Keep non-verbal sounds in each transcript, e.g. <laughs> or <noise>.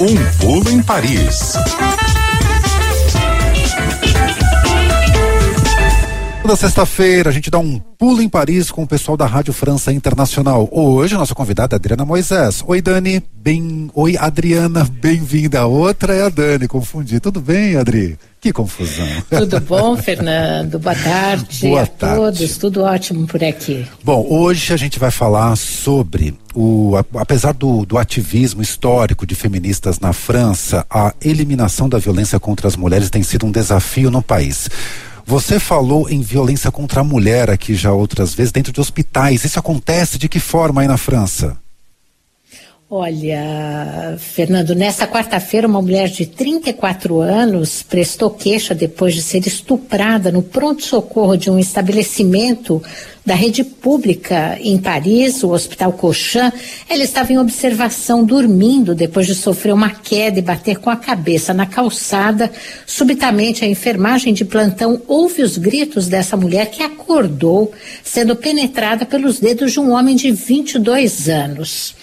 Um pulo em Paris. Toda sexta-feira a gente dá um pulo em Paris com o pessoal da Rádio França Internacional. Hoje nossa convidada é Adriana Moisés. Oi Dani, bem, oi Adriana, bem-vinda. A outra é a Dani, confundi. Tudo bem, Adri? Que confusão. Tudo <laughs> bom, Fernando? Boa tarde Boa a tarde. todos. Tudo ótimo por aqui. Bom, hoje a gente vai falar sobre o, apesar do, do ativismo histórico de feministas na França, a eliminação da violência contra as mulheres tem sido um desafio no país. Você falou em violência contra a mulher aqui já outras vezes dentro de hospitais. Isso acontece de que forma aí na França? Olha, Fernando, nessa quarta-feira, uma mulher de 34 anos prestou queixa depois de ser estuprada no pronto-socorro de um estabelecimento da rede pública em Paris, o Hospital Cochin. Ela estava em observação, dormindo, depois de sofrer uma queda e bater com a cabeça na calçada. Subitamente, a enfermagem de plantão ouve os gritos dessa mulher que acordou, sendo penetrada pelos dedos de um homem de 22 anos.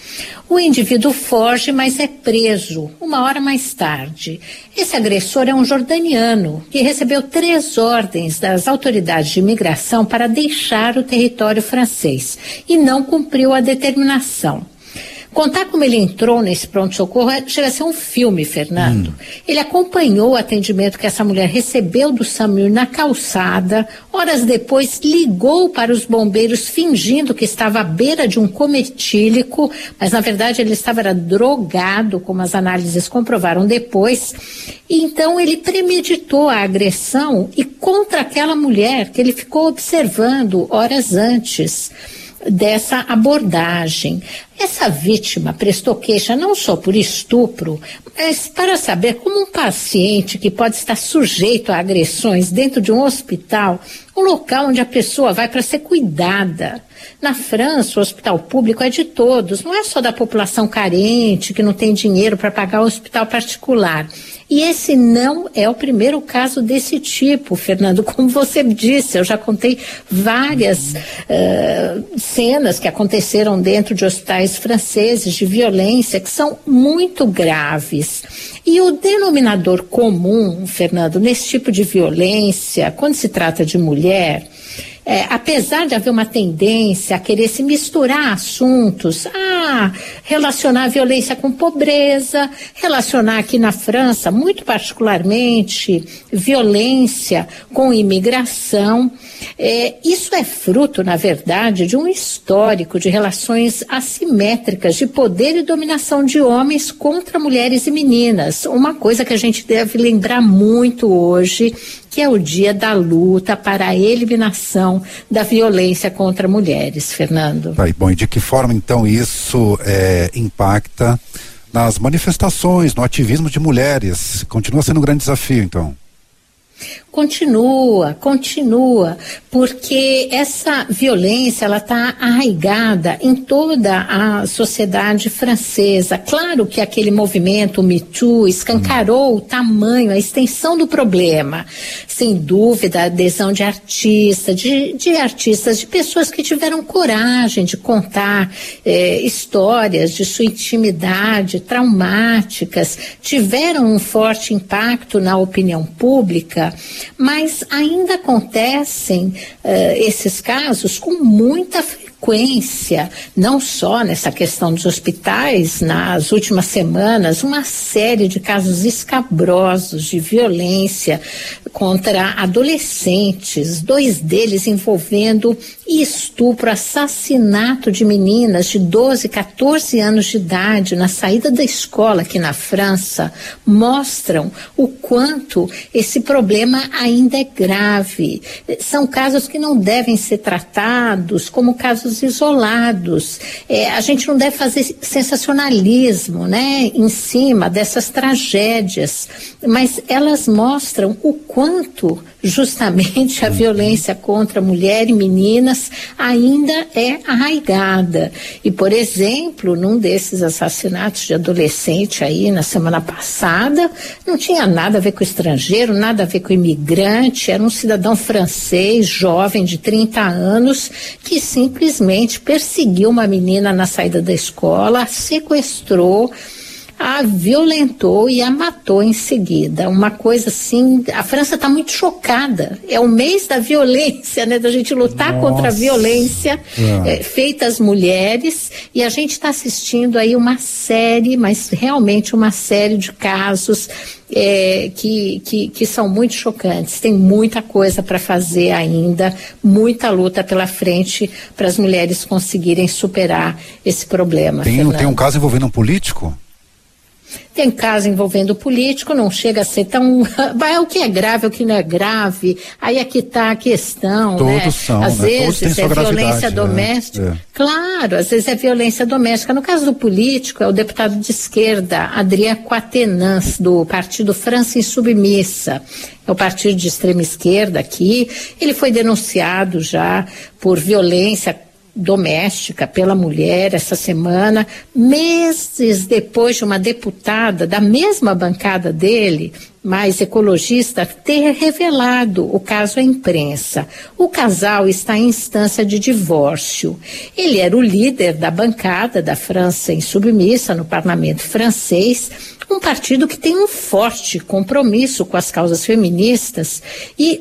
O indivíduo foge, mas é preso uma hora mais tarde. Esse agressor é um jordaniano que recebeu três ordens das autoridades de imigração para deixar o território francês e não cumpriu a determinação. Contar como ele entrou nesse pronto-socorro é- chega a ser um filme, Fernando. Ele acompanhou o atendimento que essa mulher recebeu do Samir na calçada. Horas depois, ligou para os bombeiros fingindo que estava à beira de um cometílico, mas na verdade ele estava era drogado, como as análises comprovaram depois. E então ele premeditou a agressão e contra aquela mulher que ele ficou observando horas antes dessa abordagem. Essa vítima prestou queixa não só por estupro, mas para saber como um paciente que pode estar sujeito a agressões dentro de um hospital, um local onde a pessoa vai para ser cuidada. Na França, o hospital público é de todos, não é só da população carente que não tem dinheiro para pagar o hospital particular. E esse não é o primeiro caso desse tipo, Fernando. <laughs> Como você disse, eu já contei várias eh, cenas que aconteceram dentro de hospitais franceses de violência que são muito graves. E o denominador comum, Fernando, nesse tipo de violência, quando se trata de mulher, é, apesar de haver uma tendência a querer se misturar assuntos, relacionar a violência com pobreza, relacionar aqui na França, muito particularmente, violência com imigração, é, isso é fruto, na verdade, de um histórico de relações assimétricas de poder e dominação de homens contra mulheres e meninas. Uma coisa que a gente deve lembrar muito hoje, que é o dia da luta para a eliminação da violência contra mulheres, Fernando. Tá, e bom, e de que forma então isso eh, impacta nas manifestações, no ativismo de mulheres? Continua sendo um grande desafio, então. Continua, continua, porque essa violência ela está arraigada em toda a sociedade francesa. Claro que aquele movimento Me Too escancarou o tamanho, a extensão do problema. Sem dúvida, a adesão de artistas, de, de artistas, de pessoas que tiveram coragem de contar eh, histórias de sua intimidade, traumáticas, tiveram um forte impacto na opinião pública mas ainda acontecem eh, esses casos com muita frequência, não só nessa questão dos hospitais, nas últimas semanas, uma série de casos escabrosos de violência contra adolescentes, dois deles envolvendo estupro, assassinato de meninas de 12, 14 anos de idade na saída da escola aqui na França, mostram o quanto esse problema ainda é grave. São casos que não devem ser tratados como casos isolados. É, a gente não deve fazer sensacionalismo, né, em cima dessas tragédias, mas elas mostram o quanto justamente a violência contra mulher e meninas ainda é arraigada. E, por exemplo, num desses assassinatos de adolescente aí na semana passada, não tinha nada a ver com estrangeiro, nada a ver com imigrante, era um cidadão francês, jovem de 30 anos, que simplesmente perseguiu uma menina na saída da escola, sequestrou, a violentou e a matou em seguida. Uma coisa assim, a França está muito chocada. É o mês da violência, né? Da gente lutar Nossa. contra a violência é. Feita às mulheres e a gente está assistindo aí uma série, mas realmente uma série de casos é, que, que, que, são muito chocantes. Tem muita coisa para fazer ainda, muita luta pela frente para as mulheres conseguirem superar esse problema. Tem, tem um caso envolvendo um político? Tem caso envolvendo político, não chega a ser tão. <laughs> Vai o que é grave, o que não é grave. Aí aqui está a questão. Todos né? são. Às né? vezes é violência né? doméstica. É. Claro, às vezes é violência doméstica. No caso do político, é o deputado de esquerda, Adrien Quatennens, do Partido França Insubmissa. É o partido de extrema esquerda aqui. Ele foi denunciado já por violência doméstica pela mulher essa semana, meses depois de uma deputada da mesma bancada dele, mais ecologista, ter revelado o caso à imprensa. O casal está em instância de divórcio. Ele era o líder da bancada da França em submissa no parlamento francês um partido que tem um forte compromisso com as causas feministas e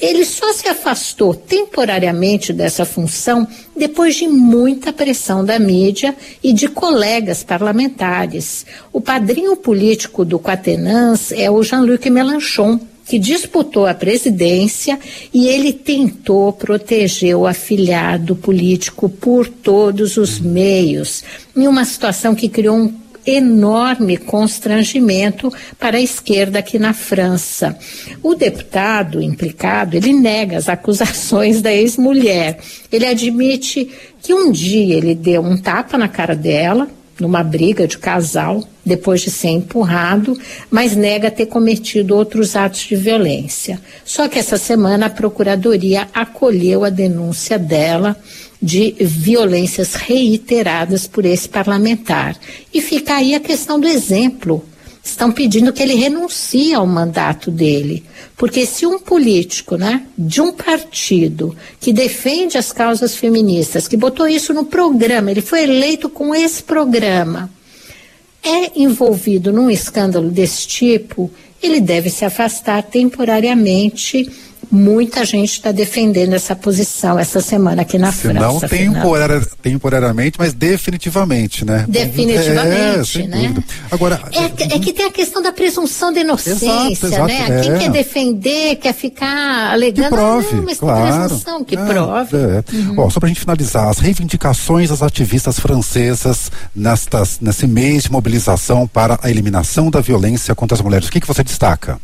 ele só se afastou temporariamente dessa função depois de muita pressão da mídia e de colegas parlamentares. O padrinho político do Quatenans é o Jean-Luc Mélenchon, que disputou a presidência e ele tentou proteger o afiliado político por todos os meios, em uma situação que criou um enorme constrangimento para a esquerda aqui na França. O deputado implicado, ele nega as acusações da ex-mulher. Ele admite que um dia ele deu um tapa na cara dela, numa briga de casal, depois de ser empurrado, mas nega ter cometido outros atos de violência. Só que essa semana a Procuradoria acolheu a denúncia dela de violências reiteradas por esse parlamentar. E fica aí a questão do exemplo. Estão pedindo que ele renuncie ao mandato dele. Porque se um político, né, de um partido que defende as causas feministas, que botou isso no programa, ele foi eleito com esse programa, é envolvido num escândalo desse tipo, ele deve se afastar temporariamente Muita gente está defendendo essa posição essa semana aqui na Se França. Não temporar, temporariamente, mas definitivamente, né? Definitivamente, é, né? Agora, é, é, que tem a questão da presunção de inocência, exato, exato, né? É. Quem quer defender, quer ficar alegando, que prove, não, mas claro. presunção, que é, prove. É. Uhum. Ó, só para a gente finalizar, as reivindicações das ativistas francesas nestas, nesse mês de mobilização para a eliminação da violência contra as mulheres, o que, que você destaca?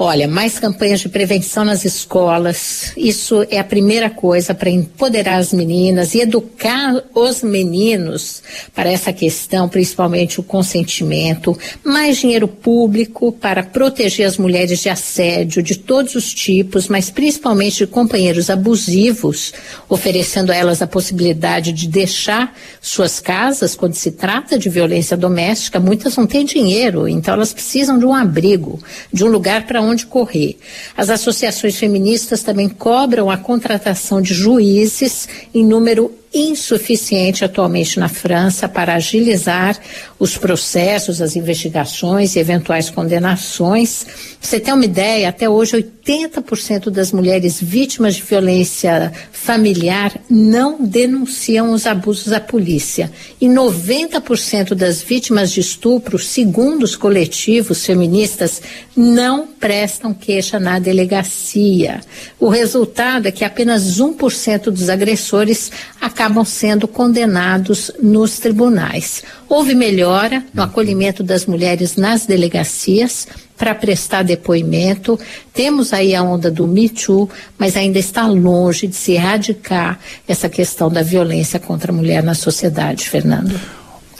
Olha, mais campanhas de prevenção nas escolas. Isso é a primeira coisa para empoderar as meninas e educar os meninos para essa questão, principalmente o consentimento. Mais dinheiro público para proteger as mulheres de assédio de todos os tipos, mas principalmente de companheiros abusivos, oferecendo a elas a possibilidade de deixar suas casas quando se trata de violência doméstica. Muitas não têm dinheiro, então elas precisam de um abrigo, de um lugar para onde correr. As associações feministas também cobram a contratação de juízes em número insuficiente atualmente na França para agilizar os processos, as investigações e eventuais condenações. Você tem uma ideia, até hoje 80% das mulheres vítimas de violência familiar não denunciam os abusos à polícia e 90% das vítimas de estupro, segundo os coletivos feministas, não prestam queixa na delegacia. O resultado é que apenas 1% dos agressores acabam sendo condenados nos tribunais. Houve melhora no acolhimento das mulheres nas delegacias para prestar depoimento. Temos aí a onda do Me Too, mas ainda está longe de se erradicar essa questão da violência contra a mulher na sociedade, Fernando.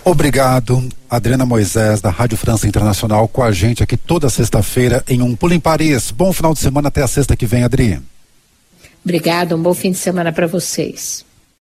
Obrigado, Adriana Moisés, da Rádio França Internacional, com a gente aqui toda sexta-feira em Um Pulo em Paris. Bom final de semana, até a sexta que vem, Adri. Obrigada, um bom fim de semana para vocês.